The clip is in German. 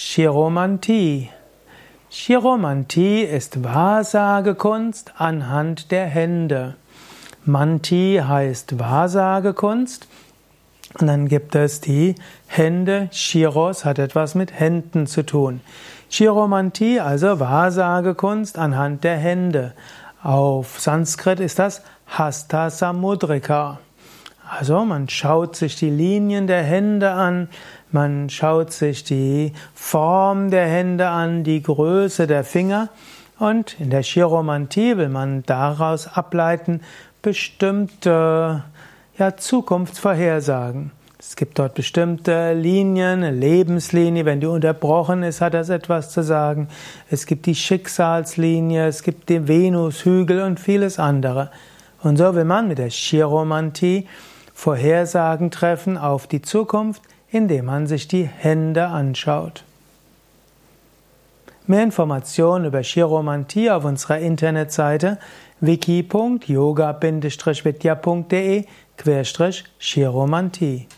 Chiromantie. Chiromantie ist Wahrsagekunst anhand der Hände. Manti heißt Wahrsagekunst. Und dann gibt es die Hände. Chiros hat etwas mit Händen zu tun. Chiromantie, also Wahrsagekunst anhand der Hände. Auf Sanskrit ist das Hasta Samudrika. Also man schaut sich die Linien der Hände an, man schaut sich die Form der Hände an, die Größe der Finger und in der Chiromantie will man daraus ableiten bestimmte ja, Zukunftsvorhersagen. Es gibt dort bestimmte Linien, eine Lebenslinie, wenn die unterbrochen ist, hat das etwas zu sagen. Es gibt die Schicksalslinie, es gibt den Venushügel und vieles andere. Und so will man mit der Chiromantie Vorhersagen treffen auf die Zukunft, indem man sich die Hände anschaut. Mehr Informationen über Chiromantie auf unserer Internetseite wiki.yoga-vidya.de Chiromantie